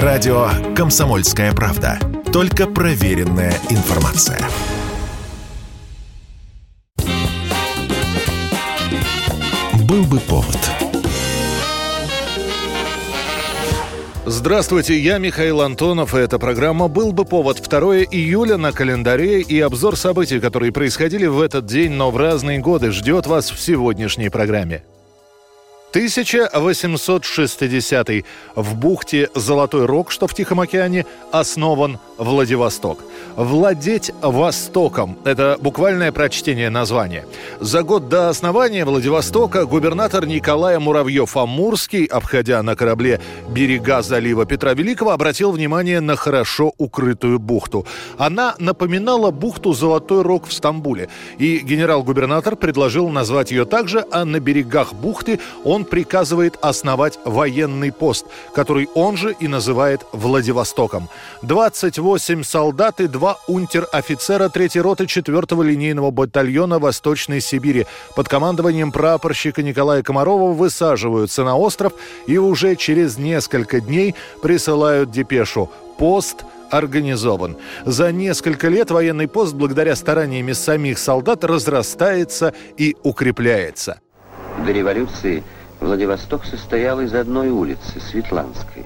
Радио «Комсомольская правда». Только проверенная информация. Был бы повод. Здравствуйте, я Михаил Антонов, и эта программа «Был бы повод» 2 июля на календаре и обзор событий, которые происходили в этот день, но в разные годы, ждет вас в сегодняшней программе. 1860 в бухте Золотой Рог, что в Тихом океане, основан Владивосток. «Владеть Востоком» — это буквальное прочтение названия. За год до основания Владивостока губернатор Николай Муравьев-Амурский, обходя на корабле берега залива Петра Великого, обратил внимание на хорошо укрытую бухту. Она напоминала бухту Золотой Рог в Стамбуле. И генерал-губернатор предложил назвать ее также, а на берегах бухты он приказывает основать военный пост, который он же и называет Владивостоком. 28 8 солдат и два унтер-офицера 3-й роты 4-го линейного батальона Восточной Сибири под командованием прапорщика Николая Комарова высаживаются на остров и уже через несколько дней присылают депешу «Пост организован. За несколько лет военный пост, благодаря стараниями самих солдат, разрастается и укрепляется. До революции Владивосток состоял из одной улицы, Светланской.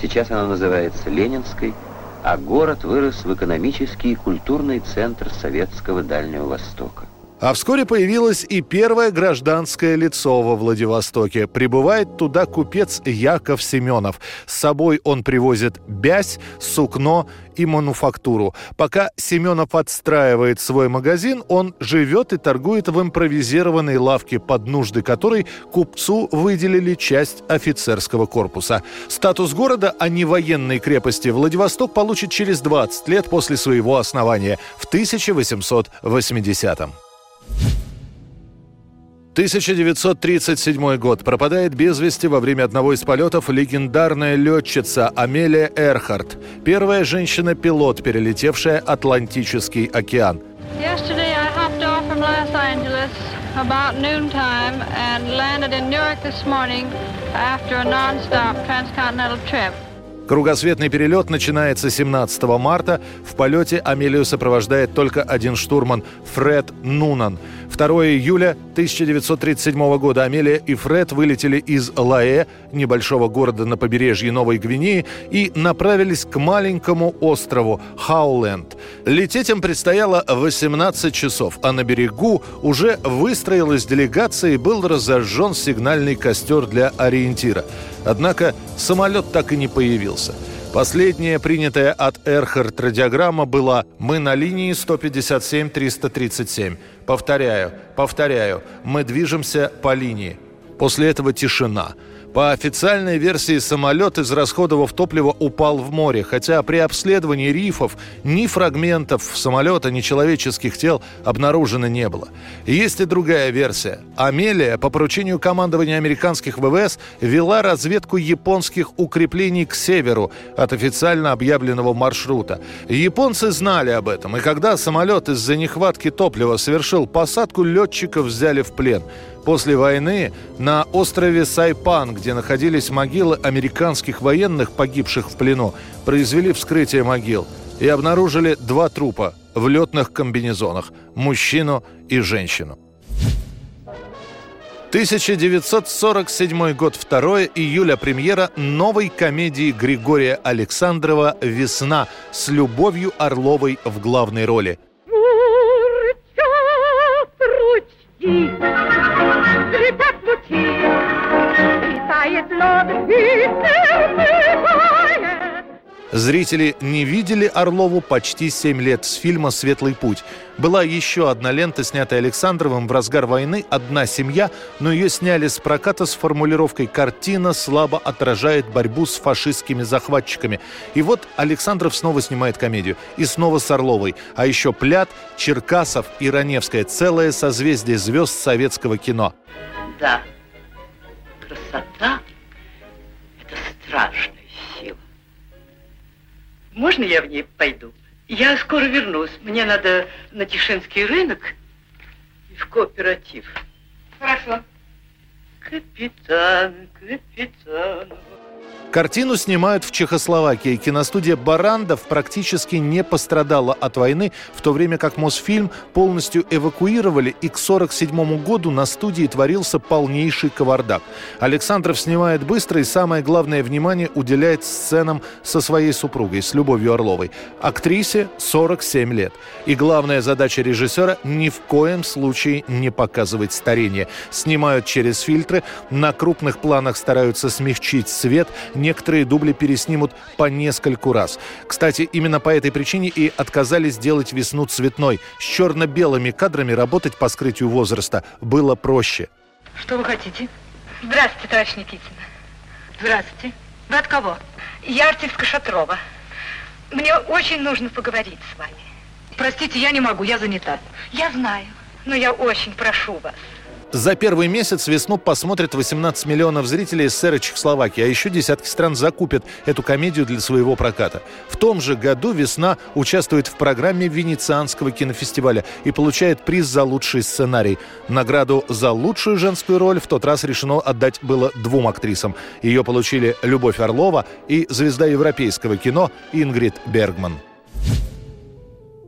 Сейчас она называется Ленинской – а город вырос в экономический и культурный центр советского Дальнего Востока. А вскоре появилось и первое гражданское лицо во Владивостоке. Прибывает туда купец Яков Семенов. С собой он привозит бязь, сукно и мануфактуру. Пока Семенов отстраивает свой магазин, он живет и торгует в импровизированной лавке, под нужды которой купцу выделили часть офицерского корпуса. Статус города, а не военной крепости, Владивосток получит через 20 лет после своего основания в 1880 -м. 1937 год. Пропадает без вести во время одного из полетов легендарная летчица Амелия Эрхарт. Первая женщина-пилот, перелетевшая Атлантический океан. after a non-stop transcontinental trip. Кругосветный перелет начинается 17 марта. В полете Амелию сопровождает только один штурман – Фред Нунан. 2 июля 1937 года Амелия и Фред вылетели из Лаэ, небольшого города на побережье Новой Гвинеи, и направились к маленькому острову Хауленд. Лететь им предстояло 18 часов, а на берегу уже выстроилась делегация и был разожжен сигнальный костер для ориентира. Однако самолет так и не появился. Последняя принятая от Эрхард радиограмма была «Мы на линии 157-337». Повторяю, повторяю, мы движемся по линии. После этого тишина – по официальной версии, самолет, израсходовав топливо, упал в море, хотя при обследовании рифов ни фрагментов самолета, ни человеческих тел обнаружено не было. Есть и другая версия. Амелия по поручению командования американских ВВС вела разведку японских укреплений к северу от официально объявленного маршрута. Японцы знали об этом, и когда самолет из-за нехватки топлива совершил посадку, летчиков взяли в плен – После войны на острове Сайпан, где находились могилы американских военных, погибших в плену, произвели вскрытие могил и обнаружили два трупа в летных комбинезонах – мужчину и женщину. 1947 год, 2 июля, премьера новой комедии Григория Александрова «Весна» с Любовью Орловой в главной роли. Зрители не видели Орлову почти 7 лет с фильма «Светлый путь». Была еще одна лента, снятая Александровым в разгар войны «Одна семья», но ее сняли с проката с формулировкой «Картина слабо отражает борьбу с фашистскими захватчиками». И вот Александров снова снимает комедию. И снова с Орловой. А еще Плят, Черкасов и Раневская. Целое созвездие звезд советского кино. Да, красота – Можно я в ней пойду? Я скоро вернусь. Мне надо на Тишинский рынок и в кооператив. Хорошо. Капитан, капитан. Картину снимают в Чехословакии. Киностудия «Барандов» практически не пострадала от войны, в то время как Мосфильм полностью эвакуировали, и к 1947 году на студии творился полнейший кавардак. Александров снимает быстро и, самое главное, внимание уделяет сценам со своей супругой, с Любовью Орловой. Актрисе 47 лет. И главная задача режиссера – ни в коем случае не показывать старение. Снимают через фильтры, на крупных планах стараются смягчить свет – некоторые дубли переснимут по нескольку раз. Кстати, именно по этой причине и отказались делать весну цветной. С черно-белыми кадрами работать по скрытию возраста было проще. Что вы хотите? Здравствуйте, товарищ Никитин. Здравствуйте. Вы от кого? Я артистка Шатрова. Мне очень нужно поговорить с вами. Простите, я не могу, я занята. Я знаю, но я очень прошу вас. За первый месяц весну посмотрят 18 миллионов зрителей СССР и Чехословакии, а еще десятки стран закупят эту комедию для своего проката. В том же году «Весна» участвует в программе Венецианского кинофестиваля и получает приз за лучший сценарий. Награду за лучшую женскую роль в тот раз решено отдать было двум актрисам. Ее получили Любовь Орлова и звезда европейского кино Ингрид Бергман.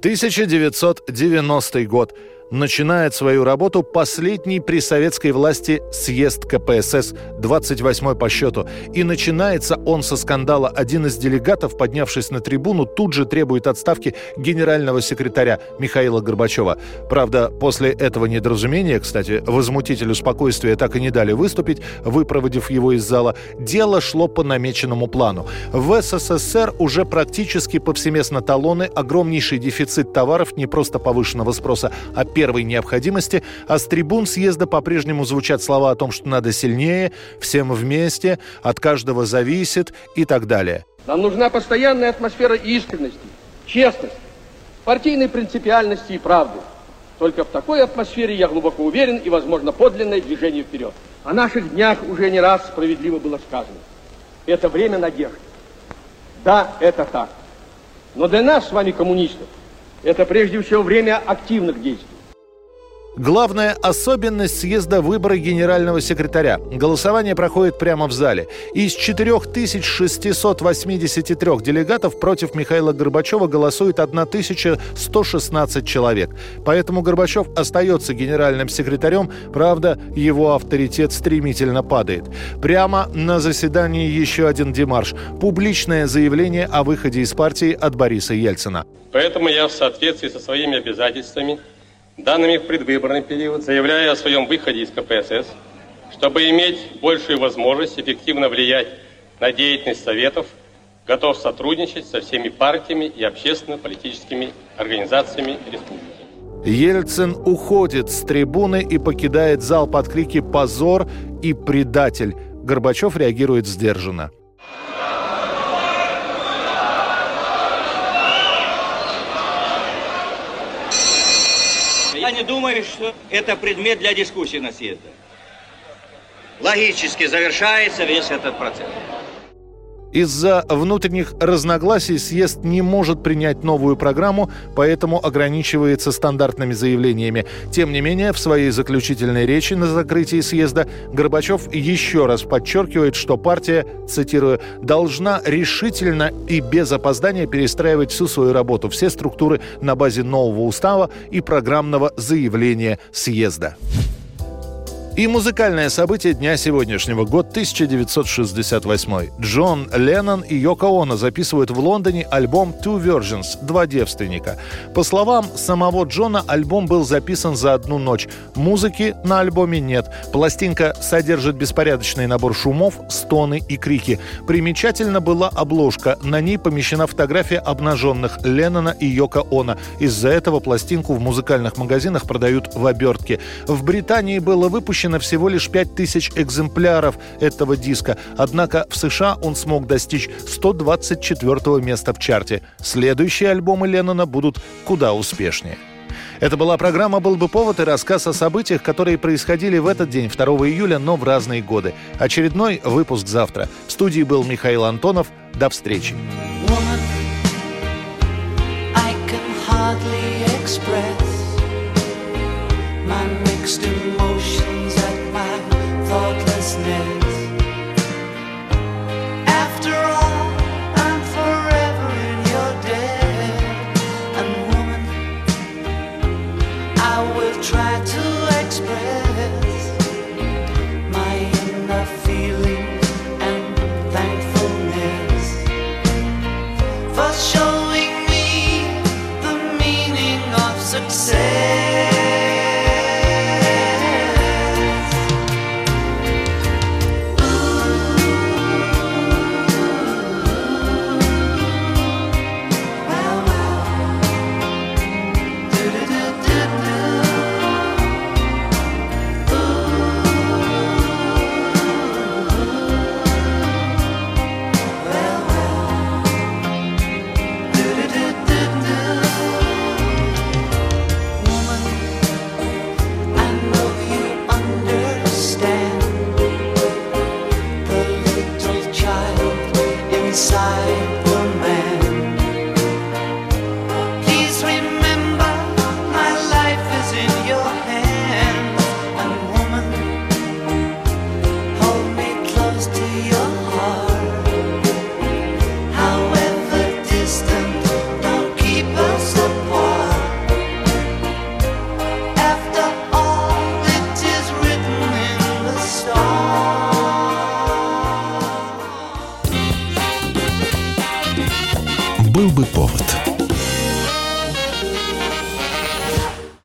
1990 год начинает свою работу последний при советской власти съезд КПСС, 28 по счету. И начинается он со скандала. Один из делегатов, поднявшись на трибуну, тут же требует отставки генерального секретаря Михаила Горбачева. Правда, после этого недоразумения, кстати, возмутителю спокойствия так и не дали выступить, выпроводив его из зала, дело шло по намеченному плану. В СССР уже практически повсеместно талоны, огромнейший дефицит товаров, не просто повышенного спроса, а первой необходимости, а с трибун съезда по-прежнему звучат слова о том, что надо сильнее, всем вместе, от каждого зависит и так далее. Нам нужна постоянная атмосфера искренности, честности, партийной принципиальности и правды. Только в такой атмосфере, я глубоко уверен, и, возможно, подлинное движение вперед. О наших днях уже не раз справедливо было сказано. Это время надежды. Да, это так. Но для нас с вами, коммунистов, это прежде всего время активных действий. Главная особенность съезда – выборы генерального секретаря. Голосование проходит прямо в зале. Из 4683 делегатов против Михаила Горбачева голосует 1116 человек. Поэтому Горбачев остается генеральным секретарем, правда, его авторитет стремительно падает. Прямо на заседании еще один демарш – публичное заявление о выходе из партии от Бориса Ельцина. Поэтому я в соответствии со своими обязательствами – данными в предвыборный период, заявляя о своем выходе из КПСС, чтобы иметь большую возможность эффективно влиять на деятельность Советов, готов сотрудничать со всеми партиями и общественно-политическими организациями республики. Ельцин уходит с трибуны и покидает зал под крики «Позор!» и «Предатель!». Горбачев реагирует сдержанно. Не думаю, что это предмет для дискуссии на съезде. Логически завершается весь этот процесс. Из-за внутренних разногласий съезд не может принять новую программу, поэтому ограничивается стандартными заявлениями. Тем не менее, в своей заключительной речи на закрытии съезда Горбачев еще раз подчеркивает, что партия, цитирую, должна решительно и без опоздания перестраивать всю свою работу, все структуры на базе нового устава и программного заявления съезда. И музыкальное событие дня сегодняшнего, год 1968. Джон Леннон и Йоко Оно записывают в Лондоне альбом Two Versions – «Два девственника». По словам самого Джона, альбом был записан за одну ночь. Музыки на альбоме нет. Пластинка содержит беспорядочный набор шумов, стоны и крики. Примечательно была обложка. На ней помещена фотография обнаженных Леннона и Йоко Оно. Из-за этого пластинку в музыкальных магазинах продают в обертке. В Британии было выпущено выпущено всего лишь 5000 экземпляров этого диска, однако в США он смог достичь 124 места в чарте. Следующие альбомы Леннона будут куда успешнее. Это была программа «Был бы повод» и рассказ о событиях, которые происходили в этот день, 2 июля, но в разные годы. Очередной выпуск завтра. В студии был Михаил Антонов. До встречи. Woman, thoughtlessness. righteousness.